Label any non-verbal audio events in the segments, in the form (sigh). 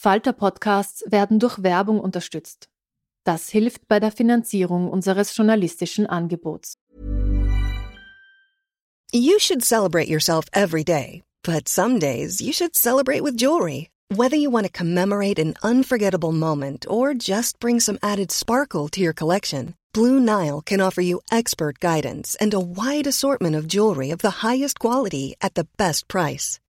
Falter-Podcasts werden durch Werbung unterstützt. Das hilft bei der Finanzierung unseres journalistischen Angebots. You should celebrate yourself every day, but some days you should celebrate with jewelry. Whether you want to commemorate an unforgettable moment or just bring some added sparkle to your collection, Blue Nile can offer you expert guidance and a wide assortment of jewelry of the highest quality at the best price.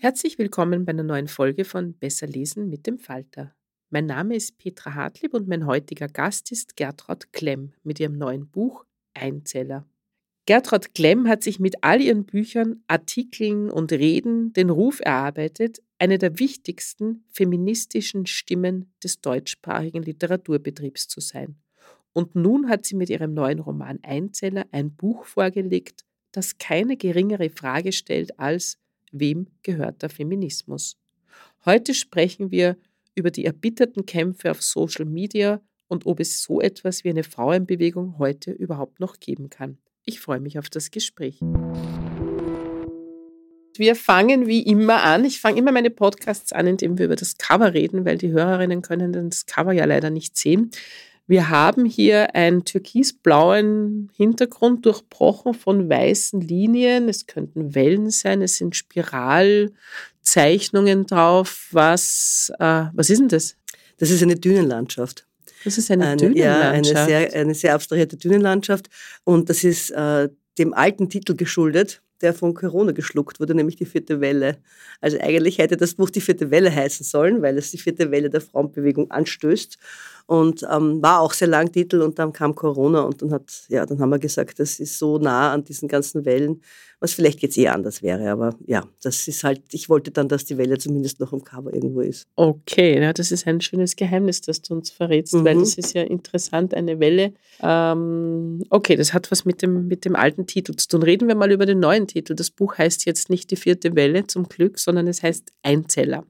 Herzlich willkommen bei einer neuen Folge von Besser lesen mit dem Falter. Mein Name ist Petra Hartlieb und mein heutiger Gast ist Gertraud Klemm mit ihrem neuen Buch Einzeller. Gertraud Klemm hat sich mit all ihren Büchern, Artikeln und Reden den Ruf erarbeitet, eine der wichtigsten feministischen Stimmen des deutschsprachigen Literaturbetriebs zu sein. Und nun hat sie mit ihrem neuen Roman Einzeller ein Buch vorgelegt, das keine geringere Frage stellt als wem gehört der Feminismus? Heute sprechen wir über die erbitterten Kämpfe auf Social Media und ob es so etwas wie eine Frauenbewegung heute überhaupt noch geben kann. Ich freue mich auf das Gespräch. Wir fangen wie immer an. Ich fange immer meine Podcasts an, indem wir über das Cover reden, weil die Hörerinnen können das Cover ja leider nicht sehen. Wir haben hier einen türkisblauen Hintergrund durchbrochen von weißen Linien. Es könnten Wellen sein, es sind Spiralzeichnungen drauf. Was, äh, was ist denn das? Das ist eine Dünenlandschaft. Das ist eine, eine Dünenlandschaft. Ja, eine sehr, eine sehr abstrahierte Dünenlandschaft. Und das ist äh, dem alten Titel geschuldet, der von Corona geschluckt wurde, nämlich die vierte Welle. Also eigentlich hätte das Buch die vierte Welle heißen sollen, weil es die vierte Welle der Frauenbewegung anstößt und ähm, war auch sehr lang Titel und dann kam Corona und dann hat, ja, dann haben wir gesagt, das ist so nah an diesen ganzen Wellen, was vielleicht jetzt eh anders wäre, aber ja, das ist halt, ich wollte dann, dass die Welle zumindest noch im Cover irgendwo ist. Okay, ja, das ist ein schönes Geheimnis, das du uns verrätst, mhm. weil das ist ja interessant, eine Welle. Ähm, okay, das hat was mit dem, mit dem alten Titel zu tun. Reden wir mal über den neuen Titel. Das Buch heißt jetzt nicht die vierte Welle zum Glück, sondern es heißt Einzeller.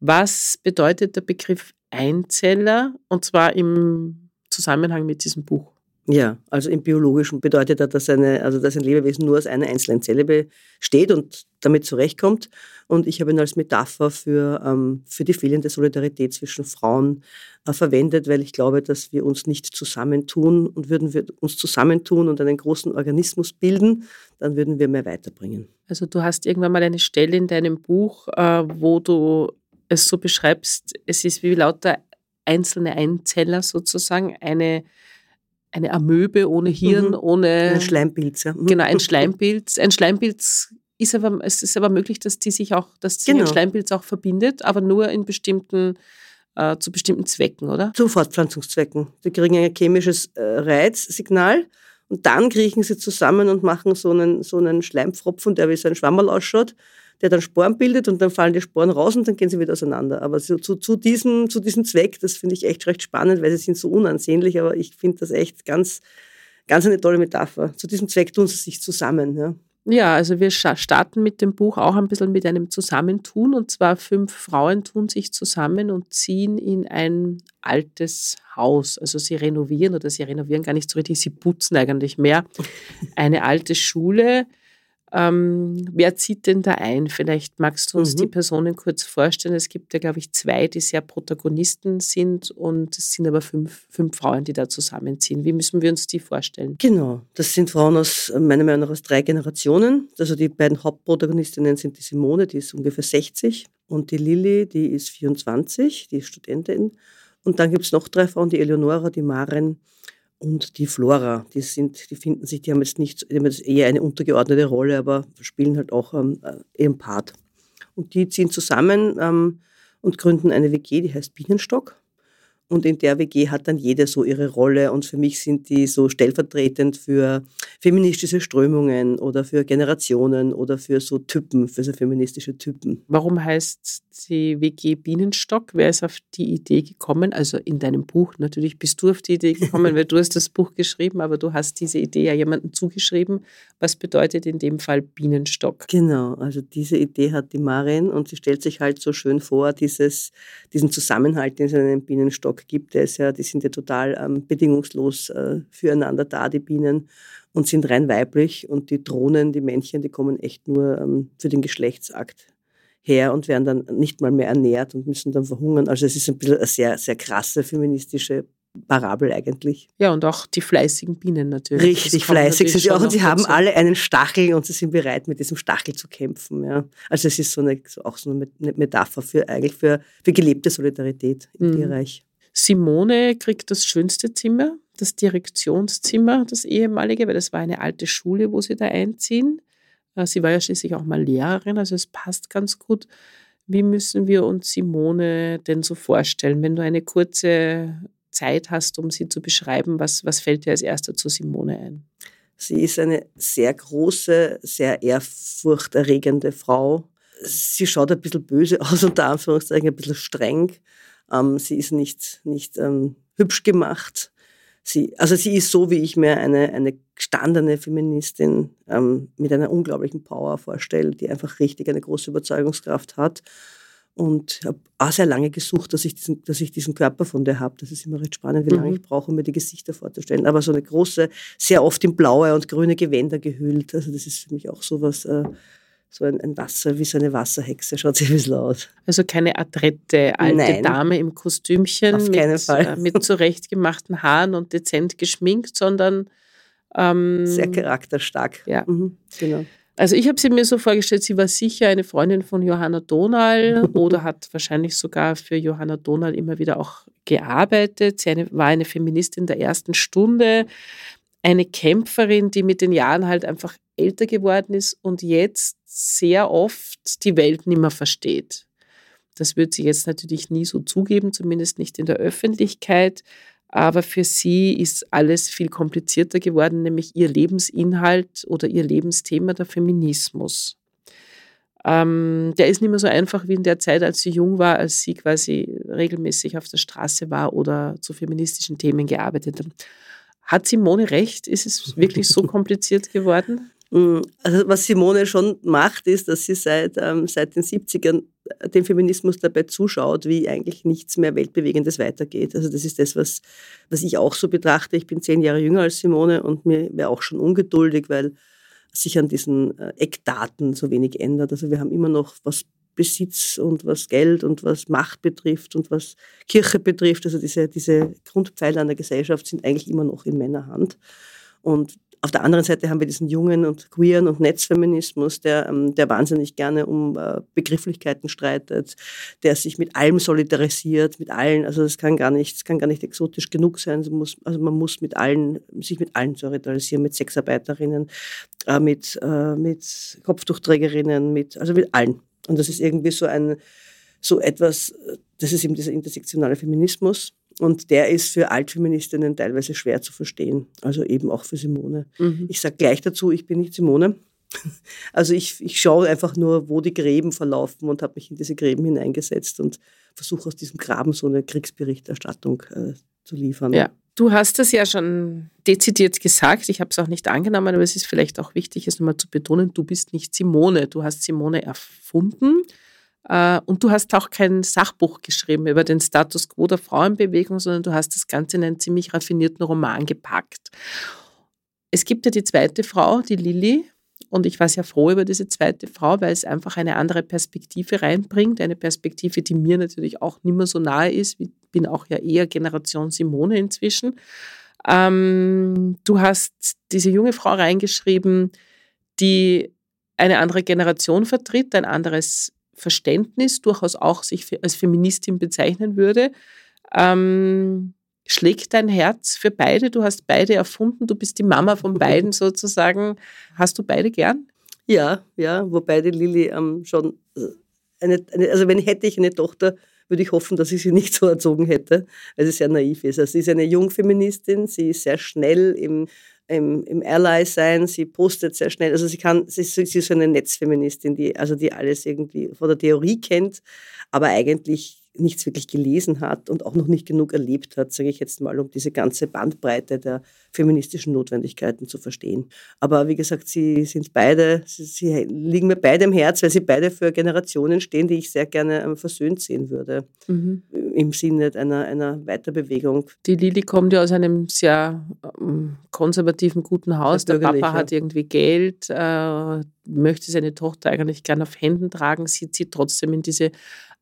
Was bedeutet der Begriff Einzeller und zwar im Zusammenhang mit diesem Buch. Ja, also im Biologischen bedeutet das, dass, eine, also dass ein Lebewesen nur aus einer einzelnen Zelle besteht und damit zurechtkommt. Und ich habe ihn als Metapher für, ähm, für die fehlende Solidarität zwischen Frauen äh, verwendet, weil ich glaube, dass wir uns nicht zusammentun und würden wir uns zusammentun und einen großen Organismus bilden, dann würden wir mehr weiterbringen. Also du hast irgendwann mal eine Stelle in deinem Buch, äh, wo du es so beschreibst, es ist wie lauter einzelne Einzeller sozusagen, eine, eine Amöbe ohne Hirn, mhm. ohne. Ein Schleimpilz, ja. Mhm. Genau, ein Schleimpilz. Ein Schleimpilz ist aber, es ist aber möglich, dass die sich auch, dass sich genau. ein Schleimpilz auch verbindet, aber nur in bestimmten, äh, zu bestimmten Zwecken, oder? Zu Fortpflanzungszwecken. Sie kriegen ein chemisches äh, Reizsignal und dann kriechen sie zusammen und machen so einen, so einen Schleimpfropfen, der wie so ein Schwammerl ausschaut der dann Sporen bildet und dann fallen die Sporen raus und dann gehen sie wieder auseinander. Aber so, zu, zu, diesem, zu diesem Zweck, das finde ich echt recht spannend, weil sie sind so unansehnlich, aber ich finde das echt ganz, ganz eine tolle Metapher. Zu diesem Zweck tun sie sich zusammen. Ja. Ja, also wir starten mit dem Buch auch ein bisschen mit einem Zusammentun. Und zwar fünf Frauen tun sich zusammen und ziehen in ein altes Haus. Also sie renovieren oder sie renovieren gar nicht so richtig, sie putzen eigentlich mehr. Eine alte Schule, ähm, wer zieht denn da ein? Vielleicht magst du uns mhm. die Personen kurz vorstellen. Es gibt ja, glaube ich, zwei, die sehr Protagonisten sind und es sind aber fünf, fünf Frauen, die da zusammenziehen. Wie müssen wir uns die vorstellen? Genau, das sind Frauen aus, meiner Meinung nach, aus drei Generationen. Also die beiden Hauptprotagonistinnen sind die Simone, die ist ungefähr 60 und die Lilly, die ist 24, die ist Studentin. Und dann gibt es noch drei Frauen, die Eleonora, die Maren und die Flora. Die sind, die finden sich, die haben jetzt nicht, die haben jetzt eher eine untergeordnete Rolle, aber spielen halt auch ähm, äh, ihren Part. Und die ziehen zusammen ähm, und gründen eine WG, die heißt Bienenstock. Und in der WG hat dann jeder so ihre Rolle. Und für mich sind die so stellvertretend für feministische Strömungen oder für Generationen oder für so Typen, für so feministische Typen. Warum heißt die WG Bienenstock? Wer ist auf die Idee gekommen? Also in deinem Buch natürlich bist du auf die Idee gekommen, (laughs) weil du hast das Buch geschrieben, aber du hast diese Idee ja jemandem zugeschrieben. Was bedeutet in dem Fall Bienenstock? Genau, also diese Idee hat die Marin und sie stellt sich halt so schön vor, dieses, diesen Zusammenhalt, den es in einem Bienenstock gibt es ja, die sind ja total ähm, bedingungslos äh, füreinander da, die Bienen, und sind rein weiblich. Und die Drohnen, die Männchen, die kommen echt nur ähm, für den Geschlechtsakt her und werden dann nicht mal mehr ernährt und müssen dann verhungern. Also es ist ein bisschen eine sehr, sehr krasse feministische Parabel eigentlich. Ja, und auch die fleißigen Bienen natürlich. Richtig fleißig sind sie auch. Und sie haben alle einen Stachel und sie sind bereit, mit diesem Stachel zu kämpfen. Ja. Also es ist so eine, auch so eine Metapher für eigentlich für, für gelebte Solidarität im mhm. Tierreich. Simone kriegt das schönste Zimmer, das Direktionszimmer, das ehemalige, weil das war eine alte Schule, wo sie da einziehen. Äh, sie war ja schließlich auch mal Lehrerin, also es passt ganz gut. Wie müssen wir uns Simone denn so vorstellen, wenn du eine kurze Zeit hast, um sie zu beschreiben? Was, was fällt dir als erster zu Simone ein? Sie ist eine sehr große, sehr ehrfurchterregende Frau. Sie schaut ein bisschen böse (laughs) aus, unter Anführungszeichen, ein bisschen streng. Ähm, sie ist nicht, nicht ähm, hübsch gemacht. Sie, also sie ist so, wie ich mir eine, eine gestandene Feministin ähm, mit einer unglaublichen Power vorstelle, die einfach richtig eine große Überzeugungskraft hat. Und habe auch sehr lange gesucht, dass ich diesen, dass ich diesen Körper von der habe. Das ist immer recht spannend, wie lange mhm. ich brauche, um mir die Gesichter vorzustellen. Aber so eine große, sehr oft in blaue und grüne Gewänder gehüllt. Also das ist für mich auch so was, äh, so ein, ein, Wasser, wie so eine Wasserhexe, schaut sie ein bisschen aus. Also keine adrette alte Nein, Dame im Kostümchen auf keinen mit, Fall. Äh, mit (laughs) zurechtgemachten Haaren und dezent geschminkt, sondern ähm, sehr charakterstark. Ja, mhm, genau. Also ich habe sie mir so vorgestellt, sie war sicher eine Freundin von Johanna Donal (laughs) oder hat wahrscheinlich sogar für Johanna Donal immer wieder auch gearbeitet. Sie war eine Feministin der ersten Stunde, eine Kämpferin, die mit den Jahren halt einfach älter geworden ist und jetzt sehr oft die Welt nicht mehr versteht. Das wird sie jetzt natürlich nie so zugeben, zumindest nicht in der Öffentlichkeit. Aber für sie ist alles viel komplizierter geworden, nämlich ihr Lebensinhalt oder ihr Lebensthema, der Feminismus. Ähm, der ist nicht mehr so einfach wie in der Zeit, als sie jung war, als sie quasi regelmäßig auf der Straße war oder zu feministischen Themen gearbeitet hat. Hat Simone recht? Ist es (laughs) wirklich so kompliziert geworden? Mm, also was Simone schon macht, ist, dass sie seit, ähm, seit den 70ern dem Feminismus dabei zuschaut, wie eigentlich nichts mehr Weltbewegendes weitergeht. Also das ist das, was, was ich auch so betrachte. Ich bin zehn Jahre jünger als Simone und mir wäre auch schon ungeduldig, weil sich an diesen äh, Eckdaten so wenig ändert. Also wir haben immer noch, was Besitz und was Geld und was Macht betrifft und was Kirche betrifft, also diese, diese Grundpfeiler einer Gesellschaft sind eigentlich immer noch in Männerhand. Und auf der anderen Seite haben wir diesen jungen und queeren und Netzfeminismus, der, ähm, der wahnsinnig gerne um äh, Begrifflichkeiten streitet, der sich mit allem solidarisiert, mit allen. Also das kann gar nicht, das kann gar nicht exotisch genug sein. Also, muss, also man muss mit allen, sich mit allen solidarisieren, mit Sexarbeiterinnen, äh, mit, äh, mit Kopftuchträgerinnen, mit, also mit allen. Und das ist irgendwie so ein, so etwas, das ist eben dieser intersektionale Feminismus und der ist für Altfeministinnen teilweise schwer zu verstehen, also eben auch für Simone. Mhm. Ich sage gleich dazu, ich bin nicht Simone. (laughs) Also ich, ich schaue einfach nur, wo die Gräben verlaufen und habe mich in diese Gräben hineingesetzt und versuche aus diesem Graben so eine Kriegsberichterstattung äh, zu liefern. Ja. Du hast es ja schon dezidiert gesagt, ich habe es auch nicht angenommen, aber es ist vielleicht auch wichtig, es nochmal zu betonen, du bist nicht Simone, du hast Simone erfunden und du hast auch kein Sachbuch geschrieben über den Status quo der Frauenbewegung, sondern du hast das Ganze in einen ziemlich raffinierten Roman gepackt. Es gibt ja die zweite Frau, die Lilly, und ich war sehr froh über diese zweite Frau, weil es einfach eine andere Perspektive reinbringt. Eine Perspektive, die mir natürlich auch nicht mehr so nahe ist. Ich bin auch ja eher Generation Simone inzwischen. Ähm, du hast diese junge Frau reingeschrieben, die eine andere Generation vertritt, ein anderes Verständnis, durchaus auch sich als Feministin bezeichnen würde. Ähm, schlägt dein Herz für beide? Du hast beide erfunden, du bist die Mama von beiden (laughs) sozusagen. Hast du beide gern? Ja, ja, wobei die Lilly ähm, schon äh, eine, eine, also wenn hätte ich eine Tochter, würde ich hoffen, dass ich sie nicht so erzogen hätte, weil sie sehr naiv ist. Also sie ist eine Jungfeministin, sie ist sehr schnell im, im, im Ally sein, sie postet sehr schnell, also sie kann, sie, sie ist so eine Netzfeministin, die, also die alles irgendwie von der Theorie kennt, aber eigentlich nichts wirklich gelesen hat und auch noch nicht genug erlebt hat, sage ich jetzt mal, um diese ganze Bandbreite der feministischen Notwendigkeiten zu verstehen. Aber wie gesagt, sie sind beide, sie, sie liegen mir beide im Herz, weil sie beide für Generationen stehen, die ich sehr gerne ähm, versöhnt sehen würde, mhm. im Sinne einer, einer Weiterbewegung. Die Lili kommt ja aus einem sehr ähm, konservativen, guten Haus. Der Papa hat irgendwie Geld, äh, möchte seine Tochter eigentlich gerne auf Händen tragen, sieht sie trotzdem in diese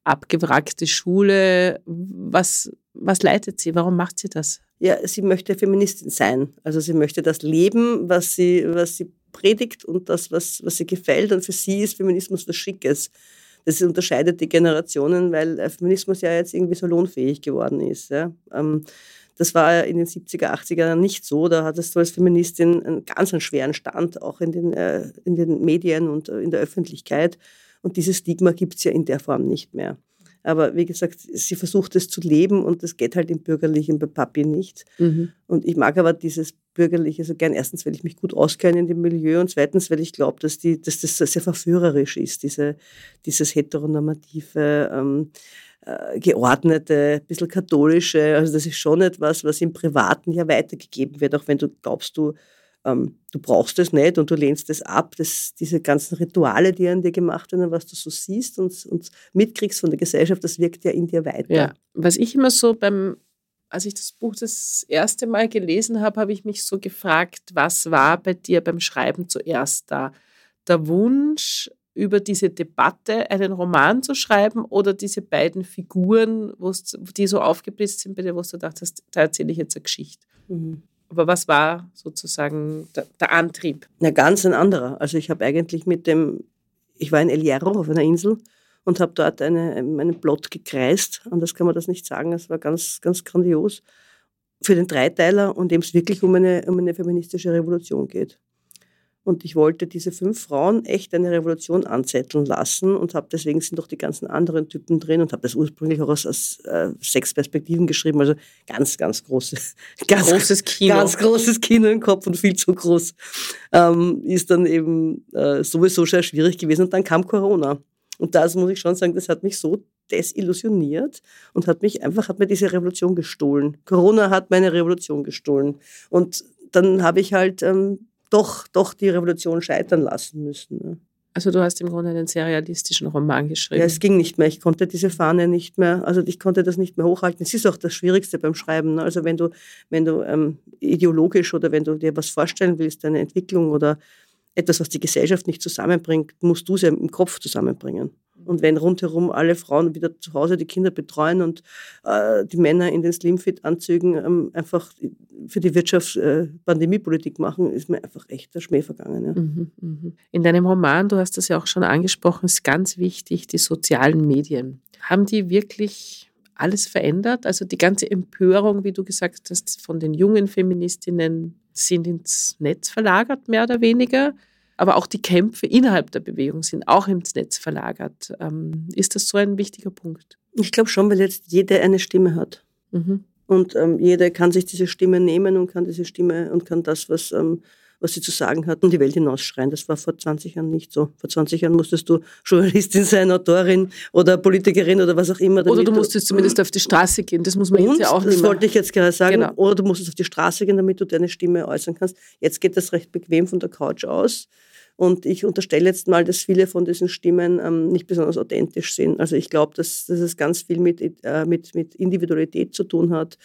abgewrackte Schule. Was, was leitet sie? Warum macht sie das? Ja, sie möchte Feministin sein. Also sie möchte das leben, was sie, was sie predigt und das, was, was ihr gefällt. Und für sie ist Feminismus was Schickes. Das unterscheidet die Generationen, weil äh, Feminismus ja jetzt irgendwie so lohnfähig geworden ist. Ja. Ähm, das war in den 70er, 80er Jahren nicht so. Da hattest du als Feministin einen ganz einen schweren Stand, auch in den, äh, in den Medien und äh, in der Öffentlichkeit. Und dieses Stigma gibt es ja in der Form nicht mehr. Aber wie gesagt, sie versucht es zu leben und das geht halt im Bürgerlichen bei Papi nicht. Mhm. Und ich mag aber dieses Bürgerliche so gern. Erstens, weil ich mich gut auskenne in dem Milieu und zweitens, weil ich glaube, dass, die, dass das sehr verführerisch ist, diese, dieses heteronormative, ähm, äh, geordnete, ein bisschen katholische. Also das ist schon etwas, was im Privaten ja weitergegeben wird, auch wenn du glaubst, du ähm, du brauchst es nicht und du lehnst es ab. Das, diese ganzen Rituale, die an dir gemacht werden, was du so siehst und, und mitkriegst von der Gesellschaft, das wirkt ja in dir weiter. Ja, was ich immer so beim, als ich das Buch das erste Mal gelesen habe, habe ich mich so gefragt, was war bei dir beim Schreiben zuerst da? Der Wunsch, über diese Debatte einen Roman zu schreiben oder diese beiden Figuren, die so aufgeblitzt sind bei dir, wo du dachtest, da erzähle ich jetzt eine Geschichte. Mhm. Aber was war sozusagen der, der Antrieb? Na, ganz ein anderer. Also ich habe eigentlich mit dem, ich war in El Hierro auf einer Insel und habe dort eine, einen Plot gekreist. Anders kann man das nicht sagen. Es war ganz, ganz grandios für den Dreiteiler und dem es wirklich um eine, um eine feministische Revolution geht. Und ich wollte diese fünf Frauen echt eine Revolution anzetteln lassen und habe deswegen sind doch die ganzen anderen Typen drin und habe das ursprünglich auch aus, aus äh, sechs Perspektiven geschrieben. Also ganz, ganz große, (laughs) ganz großes Kino. Ganz großes Kino im Kopf und viel zu groß. Ähm, ist dann eben äh, sowieso sehr schwierig gewesen. Und dann kam Corona. Und das muss ich schon sagen, das hat mich so desillusioniert und hat mich einfach, hat mir diese Revolution gestohlen. Corona hat meine Revolution gestohlen. Und dann habe ich halt ähm, doch, doch die Revolution scheitern lassen müssen. Also du hast im Grunde einen sehr realistischen Roman geschrieben. Ja, es ging nicht mehr. Ich konnte diese Fahne nicht mehr, also ich konnte das nicht mehr hochhalten. Es ist auch das Schwierigste beim Schreiben. Ne? Also wenn du, wenn du ähm, ideologisch oder wenn du dir was vorstellen willst, eine Entwicklung oder etwas, was die Gesellschaft nicht zusammenbringt, musst du es ja im Kopf zusammenbringen. Und wenn rundherum alle Frauen wieder zu Hause die Kinder betreuen und äh, die Männer in den Slimfit-Anzügen ähm, einfach für die Wirtschaft äh, Pandemiepolitik machen, ist mir einfach echt der Schmäh vergangen. Ja. Mhm, mh. In deinem Roman, du hast das ja auch schon angesprochen, ist ganz wichtig, die sozialen Medien. Haben die wirklich alles verändert? Also die ganze Empörung, wie du gesagt hast, von den jungen Feministinnen sind ins Netz verlagert, mehr oder weniger aber auch die Kämpfe innerhalb der Bewegung sind auch ins Netz verlagert. Ähm, ist das so ein wichtiger Punkt? Ich glaube schon, weil jetzt jede eine Stimme hat. Mhm. Und ähm, jeder kann sich diese Stimme nehmen und kann diese Stimme und kann das, was, ähm, was sie zu sagen hat, in die Welt hinausschreien. Das war vor 20 Jahren nicht so. Vor 20 Jahren musstest du Journalistin sein, Autorin oder Politikerin oder was auch immer. Oder du musstest du, zumindest auf die Straße gehen. Das muss man und, jetzt ja auch nicht Das wollte ich jetzt gerade sagen. Genau. Oder du musstest auf die Straße gehen, damit du deine Stimme äußern kannst. Jetzt geht das recht bequem von der Couch aus. Und ich unterstelle jetzt mal, dass viele von diesen Stimmen ähm, nicht besonders authentisch sind. Also ich glaube, dass, dass es ganz viel mit, äh, mit, mit Individualität zu tun hat,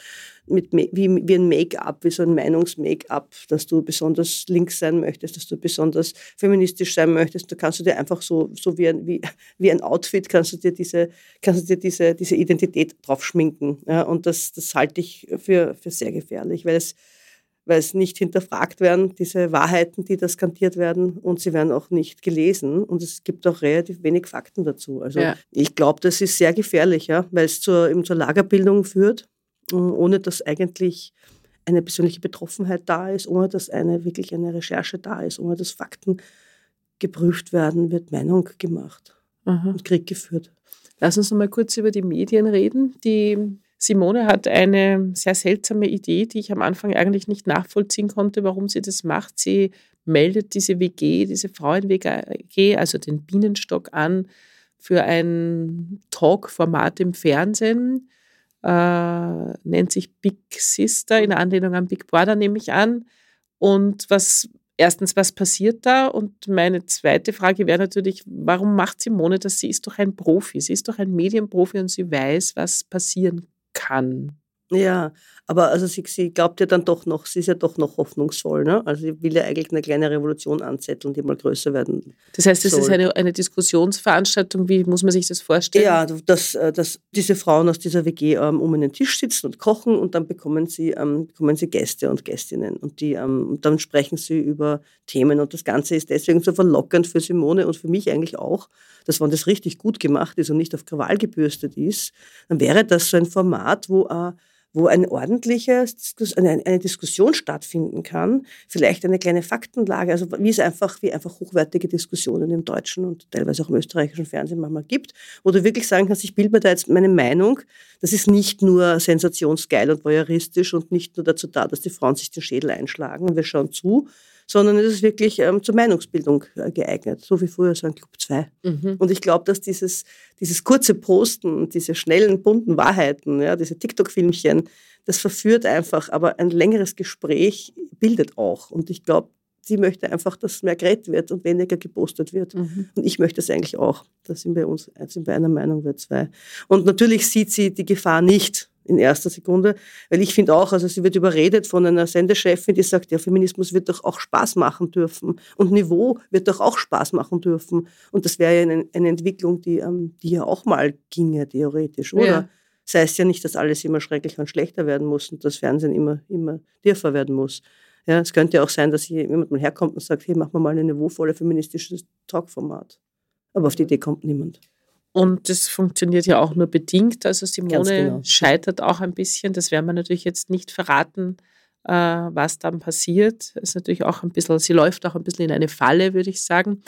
mit, wie, wie ein Make-up, wie so ein Meinungs-Make-up, dass du besonders links sein möchtest, dass du besonders feministisch sein möchtest. Da kannst du dir einfach so, so wie, ein, wie, wie ein Outfit, kannst du dir diese, kannst du dir diese, diese Identität drauf schminken. Ja? Und das, das halte ich für, für sehr gefährlich, weil es weil es nicht hinterfragt werden, diese Wahrheiten, die da skandiert werden, und sie werden auch nicht gelesen. Und es gibt auch relativ wenig Fakten dazu. Also ja. ich glaube, das ist sehr gefährlich, ja, weil es zur, eben zur Lagerbildung führt ohne dass eigentlich eine persönliche Betroffenheit da ist, ohne dass eine wirklich eine Recherche da ist, ohne dass Fakten geprüft werden, wird Meinung gemacht Aha. und Krieg geführt. Lass uns noch mal kurz über die Medien reden. Die Simone hat eine sehr seltsame Idee, die ich am Anfang eigentlich nicht nachvollziehen konnte, warum sie das macht. Sie meldet diese WG, diese Frauen-WG, also den Bienenstock an für ein Talk-Format im Fernsehen. Äh, nennt sich Big Sister in Anlehnung an Big Brother, nehme ich an. Und was erstens, was passiert da? Und meine zweite Frage wäre natürlich, warum macht Simone das? Sie ist doch ein Profi, sie ist doch ein Medienprofi und sie weiß, was passieren kann. Ja, aber also sie, sie glaubt ja dann doch noch, sie ist ja doch noch hoffnungsvoll. Ne? Also sie will ja eigentlich eine kleine Revolution anzetteln, die mal größer werden. Das heißt, es ist eine, eine Diskussionsveranstaltung, wie muss man sich das vorstellen? Ja, dass, äh, dass diese Frauen aus dieser WG ähm, um einen Tisch sitzen und kochen und dann bekommen sie, ähm, bekommen sie Gäste und Gästinnen und die, ähm, dann sprechen sie über Themen und das Ganze ist deswegen so verlockend für Simone und für mich eigentlich auch, dass wenn das richtig gut gemacht ist und nicht auf Krawall gebürstet ist, dann wäre das so ein Format, wo äh, wo eine ordentliche eine, eine Diskussion stattfinden kann, vielleicht eine kleine Faktenlage, also wie es einfach, wie einfach hochwertige Diskussionen im deutschen und teilweise auch im österreichischen Fernsehen manchmal gibt, wo du wirklich sagen kannst, ich bilde mir da jetzt meine Meinung, das ist nicht nur sensationsgeil und voyeuristisch und nicht nur dazu da, dass die Frauen sich den Schädel einschlagen und wir schauen zu, sondern es ist wirklich ähm, zur Meinungsbildung äh, geeignet, so wie früher so ein Club 2. Mhm. Und ich glaube, dass dieses, dieses kurze Posten, diese schnellen, bunten Wahrheiten, ja, diese TikTok-Filmchen, das verführt einfach, aber ein längeres Gespräch bildet auch. Und ich glaube, sie möchte einfach, dass mehr geredet wird und weniger gepostet wird. Mhm. Und ich möchte es eigentlich auch. Da sind wir uns, sind wir einer Meinung, wir zwei. Und natürlich sieht sie die Gefahr nicht in erster Sekunde, weil ich finde auch, also sie wird überredet von einer Sendechefin, die sagt, ja, Feminismus wird doch auch Spaß machen dürfen und Niveau wird doch auch Spaß machen dürfen. Und das wäre ja eine, eine Entwicklung, die, ähm, die ja auch mal ginge, theoretisch, oder? Ja. Das heißt ja nicht, dass alles immer schrecklicher und schlechter werden muss und das Fernsehen immer, immer tiefer werden muss. Ja, es könnte ja auch sein, dass jemand mal herkommt und sagt, hey, machen wir mal ein niveauvolle feministisches Talkformat. Aber auf die Idee kommt niemand. Und das funktioniert ja auch nur bedingt. Also Simone genau. scheitert auch ein bisschen. Das werden wir natürlich jetzt nicht verraten, äh, was dann passiert. Ist natürlich auch ein bisschen, sie läuft auch ein bisschen in eine Falle, würde ich sagen.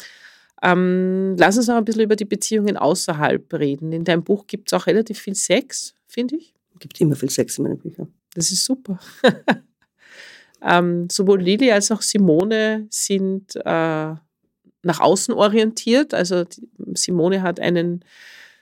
Ähm, lass uns noch ein bisschen über die Beziehungen außerhalb reden. In deinem Buch gibt es auch relativ viel Sex, finde ich. Es gibt immer viel Sex in meinen Büchern. Das ist super. (laughs) ähm, sowohl Lili als auch Simone sind äh, nach außen orientiert. Also Simone hat einen,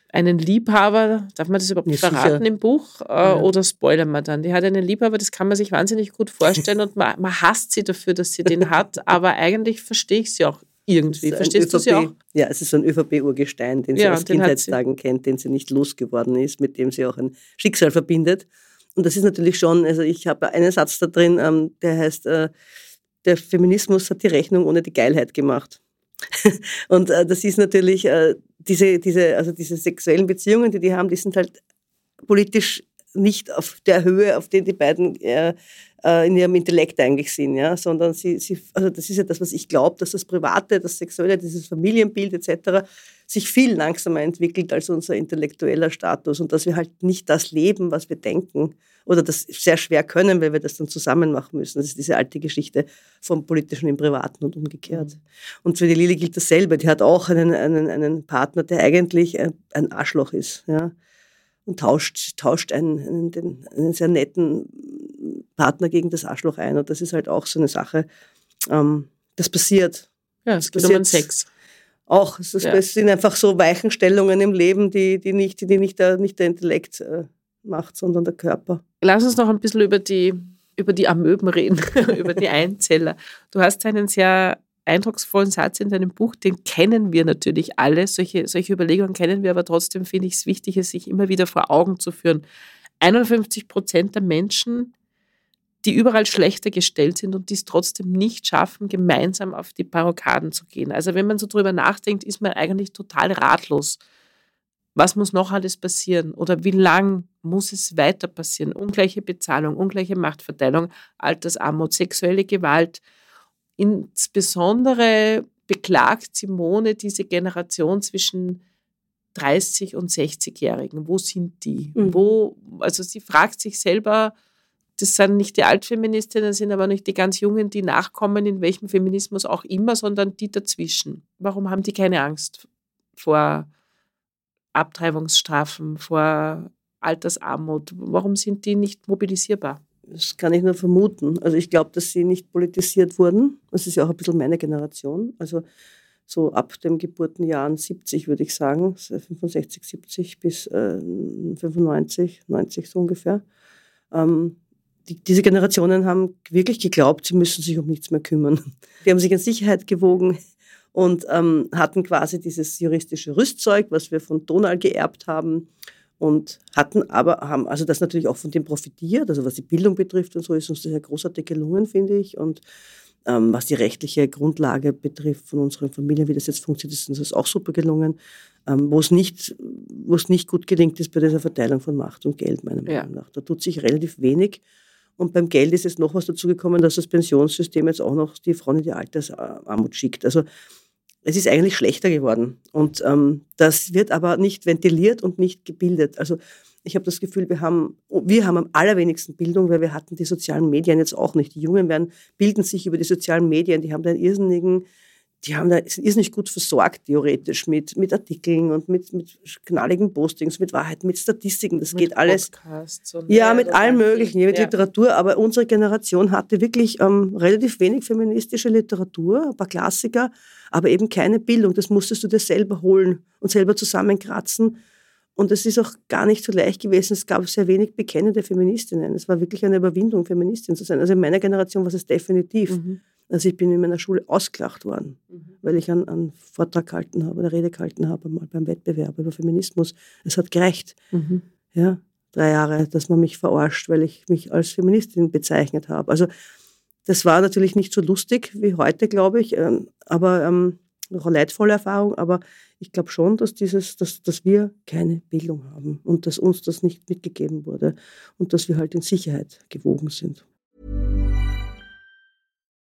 einen Liebhaber, darf man das überhaupt nicht ja, verraten sicher. im Buch? Äh, ja. Oder spoilern wir dann? Die hat einen Liebhaber, das kann man sich wahnsinnig gut vorstellen und man, man hasst sie dafür, dass sie den (laughs) hat, aber eigentlich verstehe ich sie auch irgendwie. Verstehst du sie auch? Ja, es ist so ein ÖVP-Urgestein, den sie ja, aus Kindheitstagen kennt, den sie nicht losgeworden ist, mit dem sie auch ein Schicksal verbindet. Und das ist natürlich schon, also ich habe einen Satz da drin, ähm, der heißt, äh, der Feminismus hat die Rechnung ohne die Geilheit gemacht. (laughs) Und äh, das ist natürlich, äh, diese, diese, also diese sexuellen Beziehungen, die die haben, die sind halt politisch nicht auf der Höhe, auf der die beiden äh, äh, in ihrem Intellekt eigentlich sind, ja, sondern sie, sie, also das ist ja das, was ich glaube, dass das Private, das Sexuelle, dieses Familienbild etc. sich viel langsamer entwickelt als unser intellektueller Status und dass wir halt nicht das leben, was wir denken oder das sehr schwer können, weil wir das dann zusammen machen müssen. Das ist diese alte Geschichte vom Politischen im Privaten und umgekehrt. Mhm. Und für die Lili gilt dasselbe. Die hat auch einen, einen, einen Partner, der eigentlich ein Arschloch ist. Ja? Und tauscht, tauscht einen, einen, einen sehr netten Partner gegen das Arschloch ein. Und das ist halt auch so eine Sache. Ähm, das passiert. Ja, es geht um Sex. Auch. Es, ist, ja. es, sind einfach so Weichenstellungen im Leben, die, die, nicht, die nicht, der, nicht der Intellekt äh, macht, sondern der Körper. Lass uns noch ein bisschen über die, über die Amöben reden, (laughs) über die Einzeller. Du hast einen sehr eindrucksvollen Satz in deinem Buch, den kennen wir natürlich alle. Solche, solche Überlegungen kennen wir, aber trotzdem finde ich es wichtig, es sich immer wieder vor Augen zu führen. 51 Prozent der Menschen, die überall schlechter gestellt sind und die es trotzdem nicht schaffen, gemeinsam auf die Barrikaden zu gehen. Also wenn man so drüber nachdenkt, ist man eigentlich total ratlos was muss noch alles passieren oder wie lang muss es weiter passieren? Ungleiche Bezahlung, ungleiche Machtverteilung, Altersarmut, sexuelle Gewalt. Insbesondere beklagt Simone diese Generation zwischen 30- und 60-Jährigen, wo sind die? Mhm. Wo, also sie fragt sich selber, das sind nicht die Altfeministinnen, das sind aber nicht die ganz Jungen, die nachkommen, in welchem Feminismus auch immer, sondern die dazwischen. Warum haben die keine Angst vor Abtreibungsstrafen, vor Altersarmut? Warum sind die nicht mobilisierbar? Das kann ich nur vermuten. Also ich glaube, dass sie nicht politisiert wurden. Das ist ja auch ein bisschen meine Generation. Also so ab dem Geburtenjahren 70 würde ich sagen, 65, 70 bis äh, 95, 90 so ungefähr. Ähm, die, diese Generationen haben wirklich geglaubt, sie müssen sich um nichts mehr kümmern. Die haben sich in Sicherheit gewogen und ähm, hatten quasi dieses juristische Rüstzeug, was wir von Donald geerbt haben und hatten aber, haben also das natürlich auch von dem profitiert, also was die Bildung betrifft und so ist uns das ja großartig gelungen, finde ich und ähm, was die rechtliche Grundlage betrifft von unseren Familien, wie das jetzt funktioniert, ist uns das auch super gelungen. Ähm, wo es nicht, wo es nicht gut gelingt, ist bei dieser Verteilung von Macht und Geld, meiner Meinung nach. Da tut sich relativ wenig. Und beim Geld ist jetzt noch was dazu gekommen, dass das Pensionssystem jetzt auch noch die Frauen in die Altersarmut schickt. Also es ist eigentlich schlechter geworden. Und ähm, das wird aber nicht ventiliert und nicht gebildet. Also ich habe das Gefühl, wir haben, wir haben am allerwenigsten Bildung, weil wir hatten die sozialen Medien jetzt auch nicht. Die Jungen werden, bilden sich über die sozialen Medien, die haben da einen irrsinnigen die haben da, ist nicht gut versorgt, theoretisch, mit, mit Artikeln und mit, mit knalligen Postings, mit Wahrheit, mit Statistiken. Das mit geht alles. ja, mit allem Möglichen, mit ja. Literatur. Aber unsere Generation hatte wirklich ähm, relativ wenig feministische Literatur, ein paar Klassiker, aber eben keine Bildung. Das musstest du dir selber holen und selber zusammenkratzen. Und es ist auch gar nicht so leicht gewesen. Es gab sehr wenig bekennende Feministinnen. Es war wirklich eine Überwindung, Feministin zu sein. Also in meiner Generation war es definitiv. Mhm. Also ich bin in meiner Schule ausgelacht worden, mhm. weil ich einen, einen, Vortrag gehalten habe, eine Rede gehalten habe, mal beim Wettbewerb über Feminismus. Es hat gereicht. Mhm. Ja, drei Jahre, dass man mich verarscht, weil ich mich als Feministin bezeichnet habe. Also das war natürlich nicht so lustig wie heute, glaube ich, ähm, aber ähm, noch eine leidvolle Erfahrung. Aber ich glaube schon, dass, dieses, dass, dass wir keine Bildung haben und dass uns das nicht mitgegeben wurde und dass wir halt in Sicherheit gewogen sind.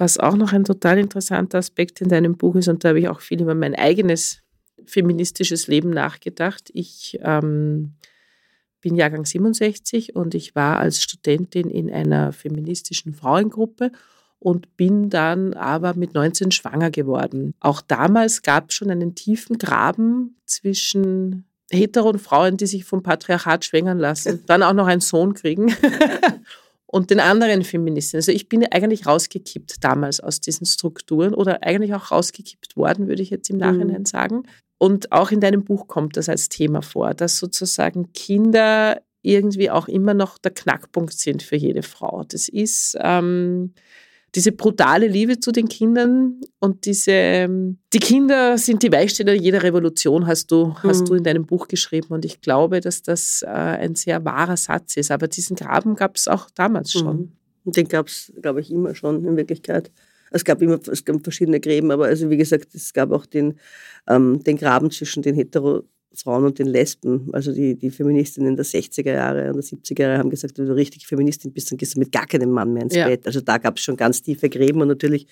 Was auch noch ein total interessanter Aspekt in deinem Buch ist, und da habe ich auch viel über mein eigenes feministisches Leben nachgedacht. Ich ähm, bin Jahrgang 67 und ich war als Studentin in einer feministischen Frauengruppe und bin dann aber mit 19 schwanger geworden. Auch damals gab es schon einen tiefen Graben zwischen Hetero und Frauen, die sich vom Patriarchat schwängern lassen, (laughs) dann auch noch einen Sohn kriegen. (laughs) und den anderen Feministen. Also ich bin eigentlich rausgekippt damals aus diesen Strukturen oder eigentlich auch rausgekippt worden, würde ich jetzt im Nachhinein mhm. sagen. Und auch in deinem Buch kommt das als Thema vor, dass sozusagen Kinder irgendwie auch immer noch der Knackpunkt sind für jede Frau. Das ist ähm, diese brutale Liebe zu den Kindern und diese, ähm, die Kinder sind die Weichsteller jeder Revolution, hast du, mhm. hast du in deinem Buch geschrieben. Und ich glaube, dass das äh, ein sehr wahrer Satz ist. Aber diesen Graben gab es auch damals schon. Mhm. Den gab es, glaube ich, immer schon in Wirklichkeit. Es gab immer es gab verschiedene Gräben, aber also wie gesagt, es gab auch den, ähm, den Graben zwischen den Hetero Frauen und den Lesben, also die, die Feministinnen der 60er Jahre und der 70er Jahre haben gesagt, wenn du richtig Feministin bist, dann gehst du mit gar keinem Mann mehr ins ja. Bett. Also da gab es schon ganz tiefe Gräben und natürlich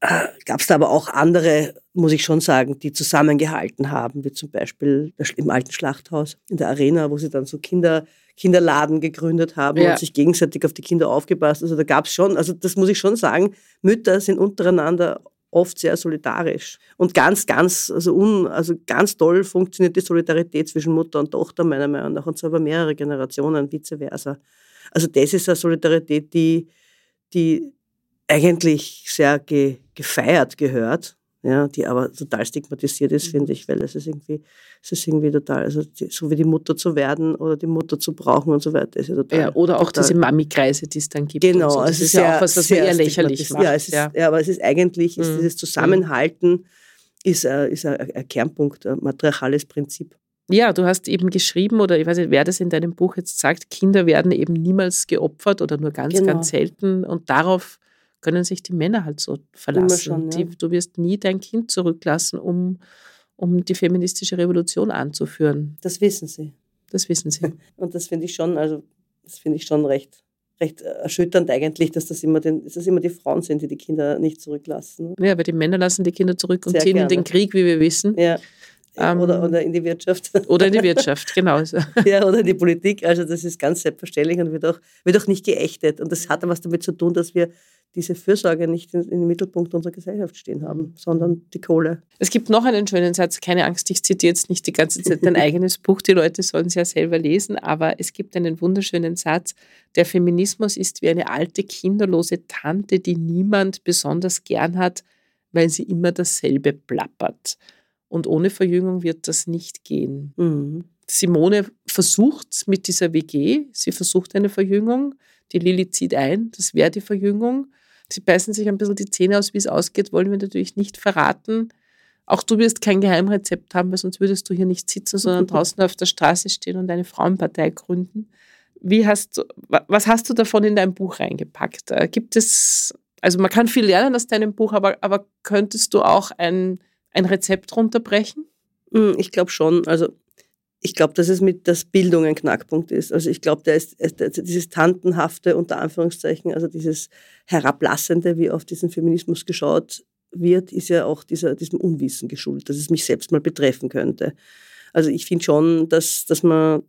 äh, gab es da aber auch andere, muss ich schon sagen, die zusammengehalten haben, wie zum Beispiel im alten Schlachthaus in der Arena, wo sie dann so Kinder, Kinderladen gegründet haben ja. und sich gegenseitig auf die Kinder aufgepasst. Also da gab es schon, also das muss ich schon sagen, Mütter sind untereinander oft sehr solidarisch. Und ganz, ganz, also, un, also ganz toll funktioniert die Solidarität zwischen Mutter und Tochter meiner Meinung nach und zwar über mehrere Generationen, vice versa. Also das ist eine Solidarität, die, die eigentlich sehr ge, gefeiert gehört ja, die aber total stigmatisiert ist, finde ich, weil es ist irgendwie, es ist irgendwie total, also die, so wie die Mutter zu werden oder die Mutter zu brauchen und so weiter, ist ja total. Ja, oder auch total, diese Mami-Kreise, die es dann gibt. Genau, so. das es ist ja auch was, was man eher lächerlich macht. Ja, es ist, ja. ja, aber es ist eigentlich ist mhm. dieses Zusammenhalten ist, äh, ist ein, ein Kernpunkt, ein matriarchales Prinzip. Ja, du hast eben geschrieben, oder ich weiß nicht, wer das in deinem Buch jetzt sagt, Kinder werden eben niemals geopfert oder nur ganz, Genau. ganz selten. Und darauf können sich die Männer halt so verlassen. schon, ja. die, du wirst nie dein Kind zurücklassen, um, um die feministische Revolution anzuführen. Das wissen sie. Das wissen sie. (laughs) Und das finde ich schon, also das finde ich schon recht, recht erschütternd eigentlich, dass das immer den, dass das immer die Frauen sind, die die Kinder nicht zurücklassen. Ja, aber die Männer lassen die Kinder zurück und Sehr ziehen in gerne. den Krieg, wie wir wissen. Ja. Ähm, oder, oder in die Wirtschaft. Oder in die Wirtschaft, genau. (laughs) ja, oder in die Politik. Also das ist ganz selbstverständlich und wird auch, wird auch nicht geächtet. Und das hat aber was damit zu tun, dass wir diese Fürsorge nicht in, in den Mittelpunkt unserer Gesellschaft stehen haben, sondern die Kohle. Es gibt noch einen schönen Satz, keine Angst, ich zitiere jetzt nicht die ganze Zeit dein (laughs) eigenes Buch, die Leute sollen es ja selber lesen, aber es gibt einen wunderschönen Satz, der Feminismus ist wie eine alte, kinderlose Tante, die niemand besonders gern hat, weil sie immer dasselbe plappert. Und ohne Verjüngung wird das nicht gehen. Mhm. Simone versucht mit dieser WG, sie versucht eine Verjüngung, die Lilly zieht ein, das wäre die Verjüngung. Sie beißen sich ein bisschen die Zähne aus, wie es ausgeht, wollen wir natürlich nicht verraten. Auch du wirst kein Geheimrezept haben, weil sonst würdest du hier nicht sitzen, sondern (laughs) draußen auf der Straße stehen und eine Frauenpartei gründen. Wie hast du, wa- was hast du davon in dein Buch reingepackt? Äh, Gibt es, also man kann viel lernen aus deinem Buch, aber, aber könntest du auch ein, ein Rezept runterbrechen? Mm, Ich glaube schon. Also ich glaube, dass es mit dass Bildung ein Knackpunkt ist. Also ich glaube, also dieses Tantenhafte unter Anführungszeichen, also dieses Herablassende, wie auf diesen Feminismus geschaut wird, ist ja auch dieser, diesem Unwissen geschuldet, dass es mich selbst mal betreffen könnte. Also ich finde schon, dass, dass, man,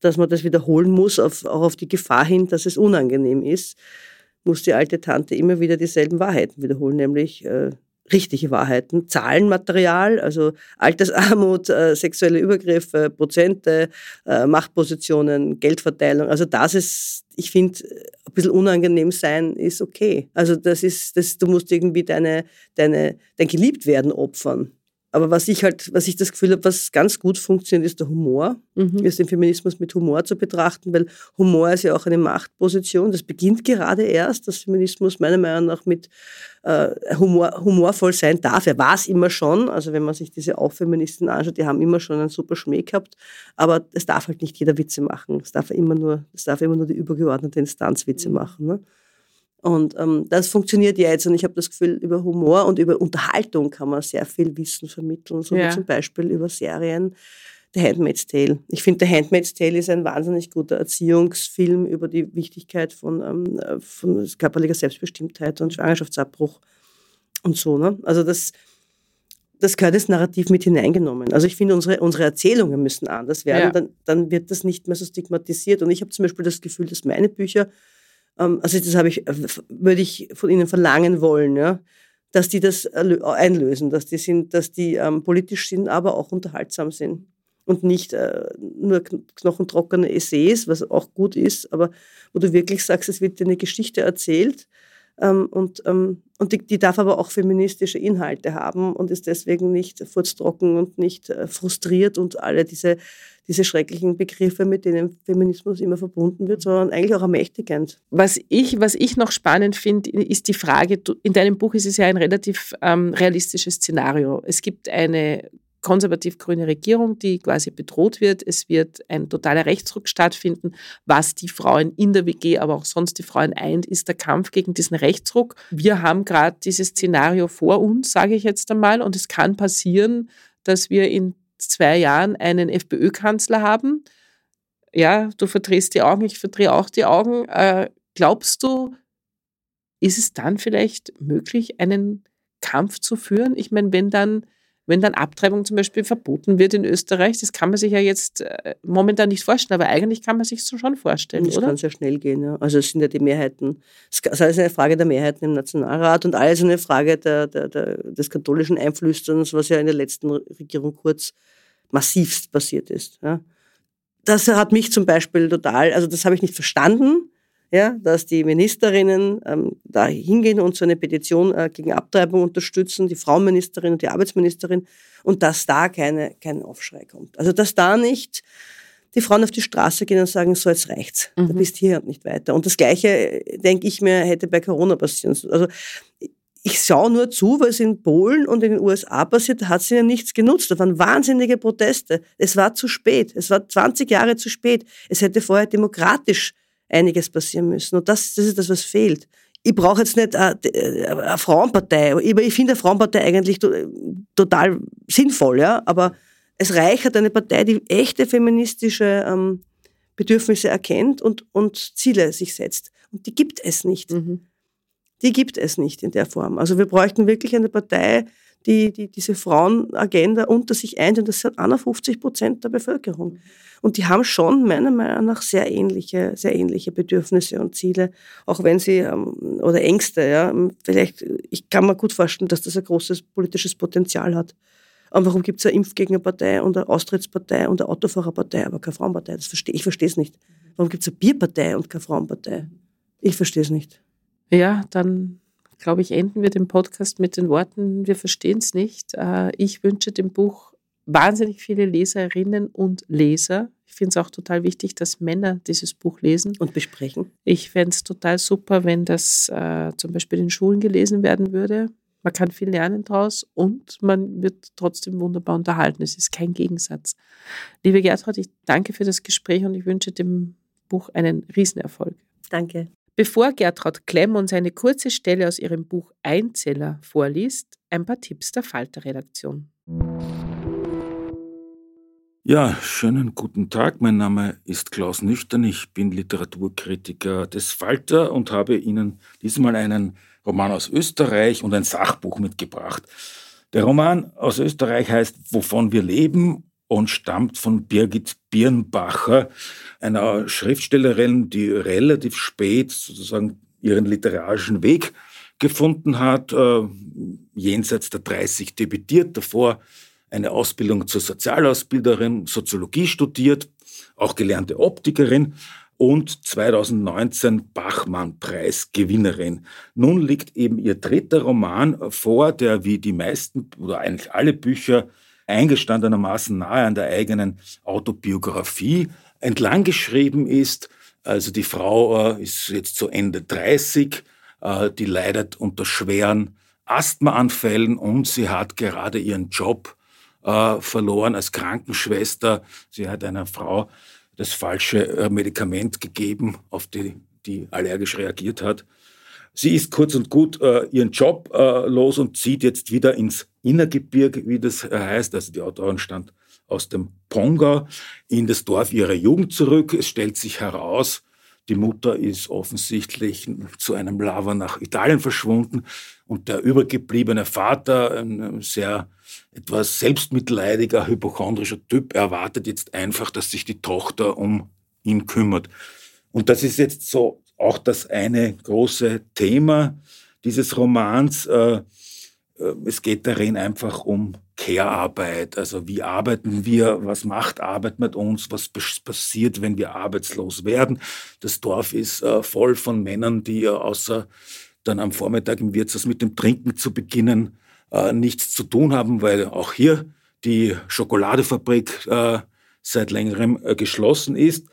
dass man das wiederholen muss, auf, auch auf die Gefahr hin, dass es unangenehm ist, muss die alte Tante immer wieder dieselben Wahrheiten wiederholen, nämlich äh, richtige Wahrheiten, Zahlenmaterial, also Altersarmut, äh, sexuelle Übergriffe, Prozente, äh, Machtpositionen, Geldverteilung. Also das ist, ich finde, ein bisschen unangenehm sein ist okay. Also das ist, das, du musst irgendwie deine, deine, dein Geliebtwerden opfern. Aber was ich halt, was ich das Gefühl habe, was ganz gut funktioniert, ist der Humor. Mhm. Ist den Feminismus mit Humor zu betrachten, weil Humor ist ja auch eine Machtposition. Das beginnt gerade erst, dass Feminismus meiner Meinung nach mit äh, Humor, humorvoll sein darf. Er war es immer schon. Also wenn man sich diese Aufeministinnen anschaut, die haben immer schon einen super Schmäh gehabt. Aber es darf halt nicht jeder Witze machen. Es darf immer nur, es darf immer nur die übergeordnete Instanz Witze machen. Ne? Und ähm, das funktioniert jetzt und ich habe das Gefühl, über Humor und über Unterhaltung kann man sehr viel Wissen vermitteln, so Ja. wie zum Beispiel über Serien. The Handmaid's Tale. Ich finde, The Handmaid's Tale ist ein wahnsinnig guter Erziehungsfilm über die Wichtigkeit von, ähm, äh, von körperlicher Selbstbestimmtheit und Schwangerschaftsabbruch und so. Ne? Also das, das gehört ins Narrativ mit hineingenommen. Also ich finde, unsere, unsere Erzählungen müssen anders werden, Ja. dann, dann wird das nicht mehr so stigmatisiert. Und ich habe zum Beispiel das Gefühl, dass meine Bücher also das habe ich, äh, würde ich von Ihnen verlangen wollen, ja, dass die das erlö- einlösen, dass die sind, dass die ähm, politisch sind, aber auch unterhaltsam sind und nicht äh, nur kn- knochentrockene Essays, was auch gut ist, aber wo du wirklich sagst, es wird dir eine Geschichte erzählt ähm, und, ähm, und die, die darf aber auch feministische Inhalte haben und ist deswegen nicht furztrocken und nicht äh, frustriert und alle diese, diese schrecklichen Begriffe, mit denen Feminismus immer verbunden wird, sondern eigentlich auch ermächtigend. Was ich, was ich noch spannend finde, ist die Frage, in deinem Buch ist es ja ein relativ ähm, realistisches Szenario. Es gibt eine konservativ-grüne Regierung, die quasi bedroht wird. Es wird ein totaler Rechtsruck stattfinden. Was die Frauen in der WG, aber auch sonst die Frauen eint, ist der Kampf gegen diesen Rechtsruck. Wir haben gerade dieses Szenario vor uns, sage ich jetzt einmal, und es kann passieren, dass wir in zwei Jahren einen FPÖ-Kanzler haben. Ja, du verdrehst die Augen, ich verdrehe auch die Augen. Äh, glaubst du, ist es dann vielleicht möglich, einen Kampf zu führen? Ich meine, wenn dann, wenn dann Abtreibung zum Beispiel verboten wird in Österreich, das kann man sich ja jetzt äh, momentan nicht vorstellen, aber eigentlich kann man sich so schon vorstellen, Das oder? kann sehr schnell gehen. Ja. Also es sind ja die Mehrheiten, es ist alles eine Frage der Mehrheiten im Nationalrat und alles eine Frage der, der, der, des katholischen Einflüsterns, was ja in der letzten Regierung kurz massivst passiert ist. Ja. Das hat mich zum Beispiel total, also das habe ich nicht verstanden, ja, dass die Ministerinnen ähm, da hingehen und so eine Petition äh, gegen Abtreibung unterstützen, die Frauenministerin und die Arbeitsministerin, und dass da keine, kein Aufschrei kommt. Also dass da nicht die Frauen auf die Straße gehen und sagen, so jetzt reicht's, du Mhm. bist hier und nicht weiter. Und das Gleiche, äh, denke ich mir, hätte bei Corona passieren sollen. Also ich schaue nur zu, was in Polen und in den USA passiert, da hat sie ja nichts genutzt. Da waren wahnsinnige Proteste. Es war zu spät. Es war 20 Jahre zu spät. Es hätte vorher demokratisch einiges passieren müssen. Und das, das ist das, was fehlt. Ich brauche jetzt nicht eine, eine Frauenpartei. Ich, ich finde eine Frauenpartei eigentlich total sinnvoll, ja. Aber es reicht eine Partei, die echte feministische ähm, Bedürfnisse erkennt und, und Ziele sich setzt. Und die gibt es nicht. Mhm die gibt es nicht in der Form. Also wir bräuchten wirklich eine Partei, die, die diese Frauenagenda unter sich eint und das sind 51 Prozent der Bevölkerung. Und die haben schon meiner Meinung nach sehr ähnliche, sehr ähnliche Bedürfnisse und Ziele, auch wenn sie, ähm, oder Ängste, ja. Vielleicht, ich kann mir gut vorstellen, dass das ein großes politisches Potenzial hat. Und warum gibt es eine Impfgegnerpartei und eine Austrittspartei und eine Autofahrerpartei, aber keine Frauenpartei? Das verstehe, ich verstehe es nicht. Warum gibt es eine Bierpartei und keine Frauenpartei? Ich verstehe es nicht. Ja, dann glaube ich, enden wir den Podcast mit den Worten, wir verstehen es nicht. Äh, ich wünsche dem Buch wahnsinnig viele Leserinnen und Leser. Ich finde es auch total wichtig, dass Männer dieses Buch lesen. Und besprechen. Ich fände es total super, wenn das äh, zum Beispiel in Schulen gelesen werden würde. Man kann viel lernen daraus und man wird trotzdem wunderbar unterhalten. Es ist kein Gegensatz. Liebe Gertrud, ich danke für das Gespräch und ich wünsche dem Buch einen Riesenerfolg. Danke. Bevor Gertraud Klemm uns eine kurze Stelle aus ihrem Buch Einzeller vorliest, ein paar Tipps der Falter-Redaktion. Ja, schönen guten Tag. Mein Name ist Klaus Nüchtern. Ich bin Literaturkritiker des Falter und habe Ihnen diesmal einen Roman aus Österreich und ein Sachbuch mitgebracht. Der Roman aus Österreich heißt Wovon wir leben und stammt von Birgit Birnbacher, einer Schriftstellerin, die relativ spät sozusagen ihren literarischen Weg gefunden hat, äh, jenseits der 30 debütiert, davor eine Ausbildung zur Sozialausbilderin, Soziologie studiert, auch gelernte Optikerin und 2019 Bachmann-Preis-Gewinnerin. Nun liegt eben ihr dritter Roman vor, der wie die meisten oder eigentlich alle Bücher eingestandenermaßen nahe an der eigenen Autobiografie entlang geschrieben ist. Also die Frau äh, ist jetzt zu Ende 30, äh, die leidet unter schweren Asthmaanfällen und sie hat gerade ihren Job äh, verloren als Krankenschwester. Sie hat einer Frau das falsche Medikament gegeben, auf die die allergisch reagiert hat. Sie ist kurz und gut äh, ihren Job äh, los und zieht jetzt wieder ins Innergebirge, wie das äh, heißt. Also die Autorin stammt aus dem Pongau in das Dorf ihrer Jugend zurück. Es stellt sich heraus, die Mutter ist offensichtlich zu einem Lava nach Italien verschwunden und der übergebliebene Vater, ein sehr etwas selbstmitleidiger, hypochondrischer Typ, erwartet jetzt einfach, dass sich die Tochter um ihn kümmert. Und das ist jetzt so auch das eine große Thema dieses Romans. Äh, äh, es geht darin einfach um Care-Arbeit. Also wie arbeiten wir, was macht Arbeit mit uns, was passiert, wenn wir arbeitslos werden. Das Dorf ist äh, voll von Männern, die außer dann am Vormittag im Wirtshaus mit dem Trinken zu beginnen, nichts zu tun haben, weil auch hier die Schokoladefabrik seit längerem geschlossen ist.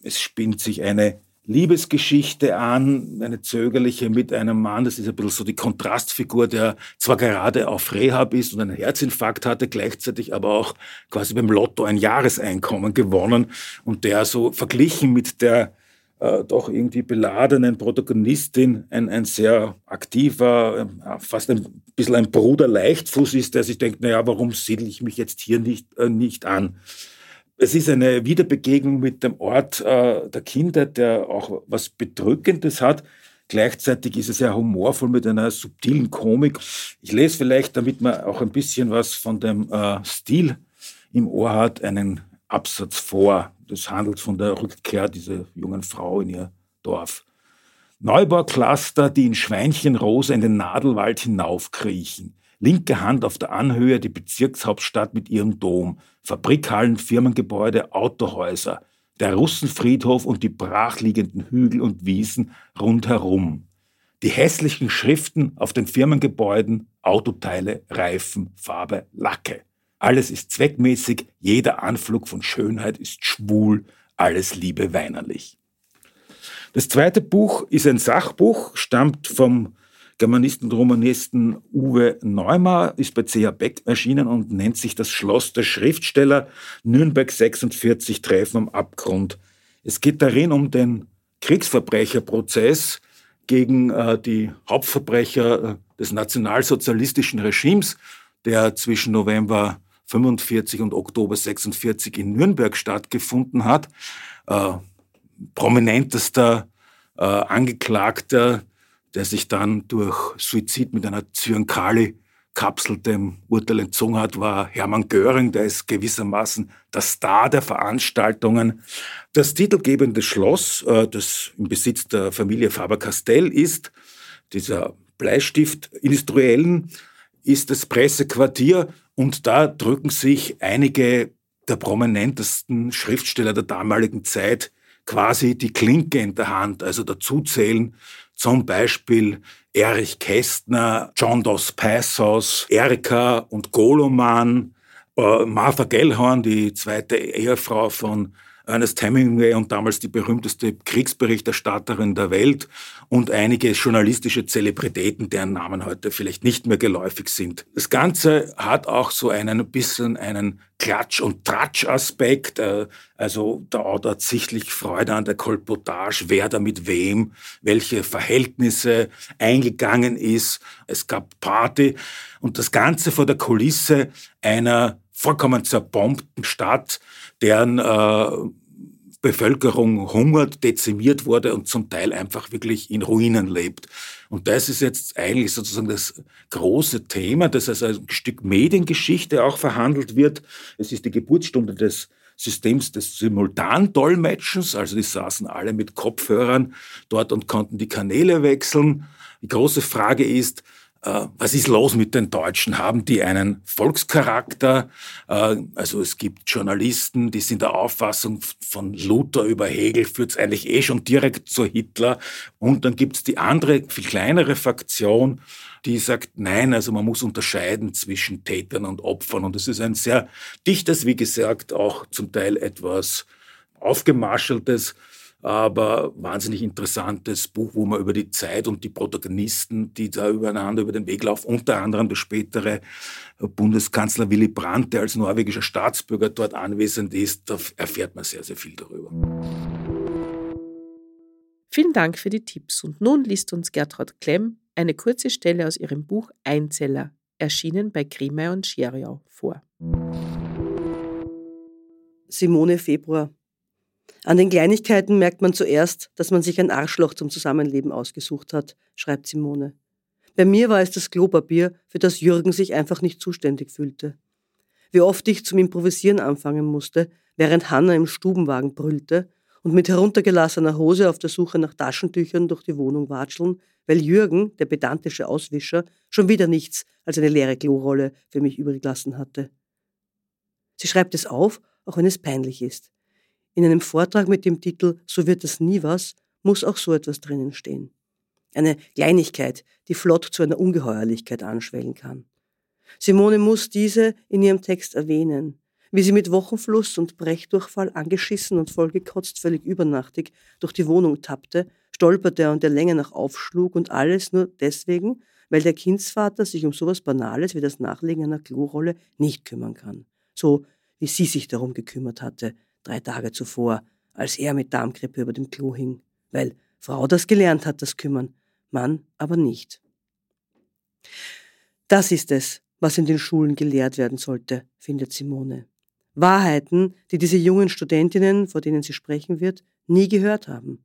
Es spinnt sich eine Liebesgeschichte an, eine zögerliche mit einem Mann, das ist ein bisschen so die Kontrastfigur, der zwar gerade auf Rehab ist und einen Herzinfarkt hatte, gleichzeitig aber auch quasi beim Lotto ein Jahreseinkommen gewonnen und der so verglichen mit der äh, doch irgendwie beladenen Protagonistin ein, ein sehr aktiver, äh, fast ein bisschen ein Bruder Leichtfuß ist, der sich denkt, naja, warum siedle ich mich jetzt hier nicht, äh, nicht an? Es ist eine Wiederbegegnung mit dem Ort äh, der Kindheit, der auch was Bedrückendes hat. Gleichzeitig ist es sehr humorvoll mit einer subtilen Komik. Ich lese vielleicht, damit man auch ein bisschen was von dem äh, Stil im Ohr hat, einen Absatz vor. Das handelt von der Rückkehr dieser jungen Frau in ihr Dorf. Neubaucluster, die in Schweinchenrosa in den Nadelwald hinaufkriechen. Linke Hand auf der Anhöhe die Bezirkshauptstadt mit ihrem Dom, Fabrikhallen, Firmengebäude, Autohäuser, der Russenfriedhof und die brachliegenden Hügel und Wiesen rundherum. Die hässlichen Schriften auf den Firmengebäuden, Autoteile, Reifen, Farbe, Lacke. Alles ist zweckmäßig, jeder Anflug von Schönheit ist schwul, alles Liebe weinerlich. Das zweite Buch ist ein Sachbuch, stammt vom Germanisten und Romanisten Uwe Neumar ist bei C.H. Beck erschienen und nennt sich das Schloss der Schriftsteller Nürnberg 46 Treffen am Abgrund. Es geht darin um den Kriegsverbrecherprozess gegen äh, die Hauptverbrecher äh, des nationalsozialistischen Regimes, der zwischen November 45 und Oktober 46 in Nürnberg stattgefunden hat. Äh, prominentester äh, Angeklagter, der sich dann durch Suizid mit einer Zyankali Kapsel dem Urteil entzogen hat, war Hermann Göring, der ist gewissermaßen der Star der Veranstaltungen. Das titelgebende Schloss, äh, das im Besitz der Familie Faber-Castell ist, dieser Bleistift Industriellen, ist das Pressequartier und da drücken sich einige der prominentesten Schriftsteller der damaligen Zeit quasi die Klinke in der Hand. Also dazu zählen zum Beispiel Erich Kästner, John Dos Passos, Erika und Goloman, äh, Martha Gellhorn, die zweite Ehefrau von Ernest Hemingway und damals die berühmteste Kriegsberichterstatterin der Welt und einige journalistische Zelebritäten, deren Namen heute vielleicht nicht mehr geläufig sind. Das Ganze hat auch so einen bisschen einen Klatsch- und Tratsch-Aspekt. Äh, also der Autor hat sichtlich Freude an der Kolportage, wer da mit wem, welche Verhältnisse eingegangen ist. Es gab Party und das Ganze vor der Kulisse einer vollkommen zerbombten Stadt, deren äh, Bevölkerung hungert, dezimiert wurde und zum Teil einfach wirklich in Ruinen lebt. Und das ist jetzt eigentlich sozusagen das große Thema, das als ein Stück Mediengeschichte auch verhandelt wird. Es ist die Geburtsstunde des Systems des Simultandolmetschens, also die saßen alle mit Kopfhörern dort und konnten die Kanäle wechseln. Die große Frage ist, was ist los mit den Deutschen? Haben die einen Volkscharakter? Äh, also es gibt Journalisten, die sind der Auffassung von Luther über Hegel führt es eigentlich eh schon direkt zu Hitler. Und dann gibt es die andere, viel kleinere Fraktion, die sagt, nein, also man muss unterscheiden zwischen Tätern und Opfern. Und es ist ein sehr dichtes, wie gesagt, auch zum Teil etwas aufgemarscheltes aber wahnsinnig interessantes Buch, wo man über die Zeit und die Protagonisten, die da übereinander über den Weg laufen, unter anderem der spätere Bundeskanzler Willy Brandt, der als norwegischer Staatsbürger dort anwesend ist, da erfährt man sehr, sehr viel darüber. Vielen Dank für die Tipps und nun liest uns Gertraud Klemm eine kurze Stelle aus ihrem Buch Einzeller, erschienen bei Grimmey und Scheriau, vor. Simone Februar an den Kleinigkeiten merkt man zuerst, dass man sich ein Arschloch zum Zusammenleben ausgesucht hat, schreibt Simone. Bei mir war es das Klopapier, für das Jürgen sich einfach nicht zuständig fühlte. Wie oft ich zum Improvisieren anfangen musste, während Hanna im Stubenwagen brüllte und mit heruntergelassener Hose auf der Suche nach Taschentüchern durch die Wohnung watscheln, weil Jürgen, der pedantische Auswischer, schon wieder nichts als eine leere Klorolle für mich übrig lassen hatte. Sie schreibt es auf, auch wenn es peinlich ist. In einem Vortrag mit dem Titel So wird das nie was muss auch so etwas drinnen stehen. Eine Kleinigkeit, die flott zu einer Ungeheuerlichkeit anschwellen kann. Simone muss diese in ihrem Text erwähnen, wie sie mit Wochenfluss und Brechdurchfall angeschissen und vollgekotzt völlig übernachtig durch die Wohnung tappte, stolperte und der Länge nach aufschlug und alles nur deswegen, weil der Kindsvater sich um sowas Banales wie das Nachlegen einer Klorolle nicht kümmern kann. So wie sie sich darum gekümmert hatte, drei Tage zuvor, als er mit Darmgrippe über dem Klo hing, weil Frau das gelernt hat, das Kümmern, Mann aber nicht. Das ist es, was in den Schulen gelehrt werden sollte, findet Simone. Wahrheiten, die diese jungen Studentinnen, vor denen sie sprechen wird, nie gehört haben.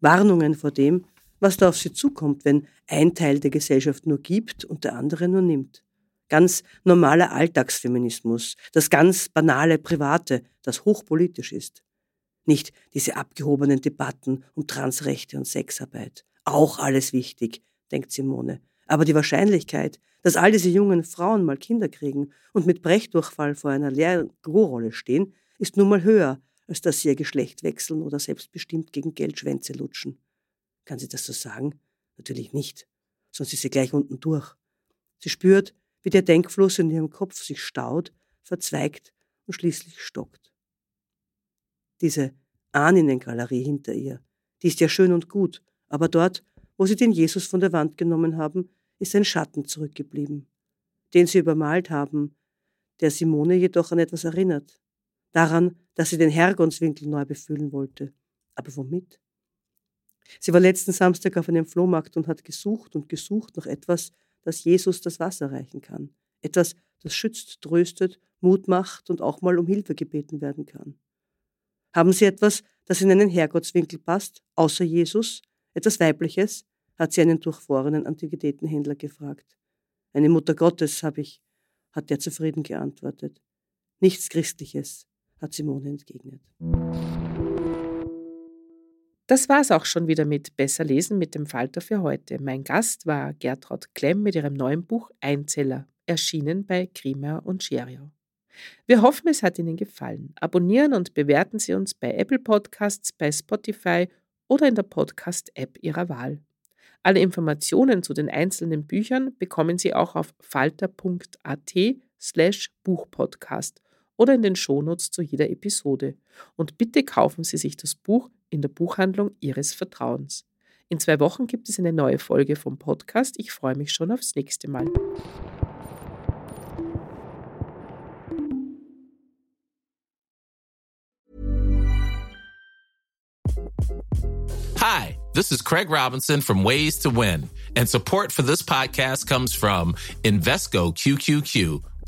Warnungen vor dem, was da auf sie zukommt, wenn ein Teil der Gesellschaft nur gibt und der andere nur nimmt ganz normaler Alltagsfeminismus, das ganz banale Private, das hochpolitisch ist. Nicht diese abgehobenen Debatten um Transrechte und Sexarbeit. Auch alles wichtig, denkt Simone. Aber die Wahrscheinlichkeit, dass all diese jungen Frauen mal Kinder kriegen und mit Brechdurchfall vor einer leeren Klorolle stehen, ist nun mal höher, als dass sie ihr Geschlecht wechseln oder selbstbestimmt gegen Geld Schwänze lutschen. Kann sie das so sagen? Natürlich nicht, sonst ist sie gleich unten durch. Sie spürt, wie der Denkfluss in ihrem Kopf sich staut, verzweigt und schließlich stockt. Diese Ahninnengalerie hinter ihr, die ist ja schön und gut, aber dort, wo sie den Jesus von der Wand genommen haben, ist ein Schatten zurückgeblieben, den sie übermalt haben, der Simone jedoch an etwas erinnert. Daran, dass sie den Herrgonswinkel neu befüllen wollte. Aber womit? Sie war letzten Samstag auf einem Flohmarkt und hat gesucht und gesucht nach etwas, das Jesus das Wasser reichen kann. Etwas, das schützt, tröstet, Mut macht und auch mal um Hilfe gebeten werden kann. Haben Sie etwas, das in einen Herrgottswinkel passt, außer Jesus? Etwas Weibliches? hat sie einen durchfrorenen Antiquitätenhändler gefragt. Eine Mutter Gottes, habe ich, hat der zufrieden geantwortet. Nichts Christliches, hat Simone entgegnet. Das war's auch schon wieder mit Besser lesen mit dem Falter für heute. Mein Gast war Gertraud Klemm mit ihrem neuen Buch Einzeller, erschienen bei Grimmer und Scheriau. Wir hoffen, es hat Ihnen gefallen. Abonnieren und bewerten Sie uns bei Apple Podcasts, bei Spotify oder in der Podcast-App Ihrer Wahl. Alle Informationen zu den einzelnen Büchern bekommen Sie auch auf falter.at slash Buchpodcast oder in den Shownotes zu jeder Episode. Und bitte kaufen Sie sich das Buch in der Buchhandlung Ihres Vertrauens. In zwei Wochen gibt es eine neue Folge vom Podcast. Ich freue mich schon aufs nächste Mal. Hi, this is Craig Robinson from Ways to Win, and support for this podcast comes from Invesco QQQ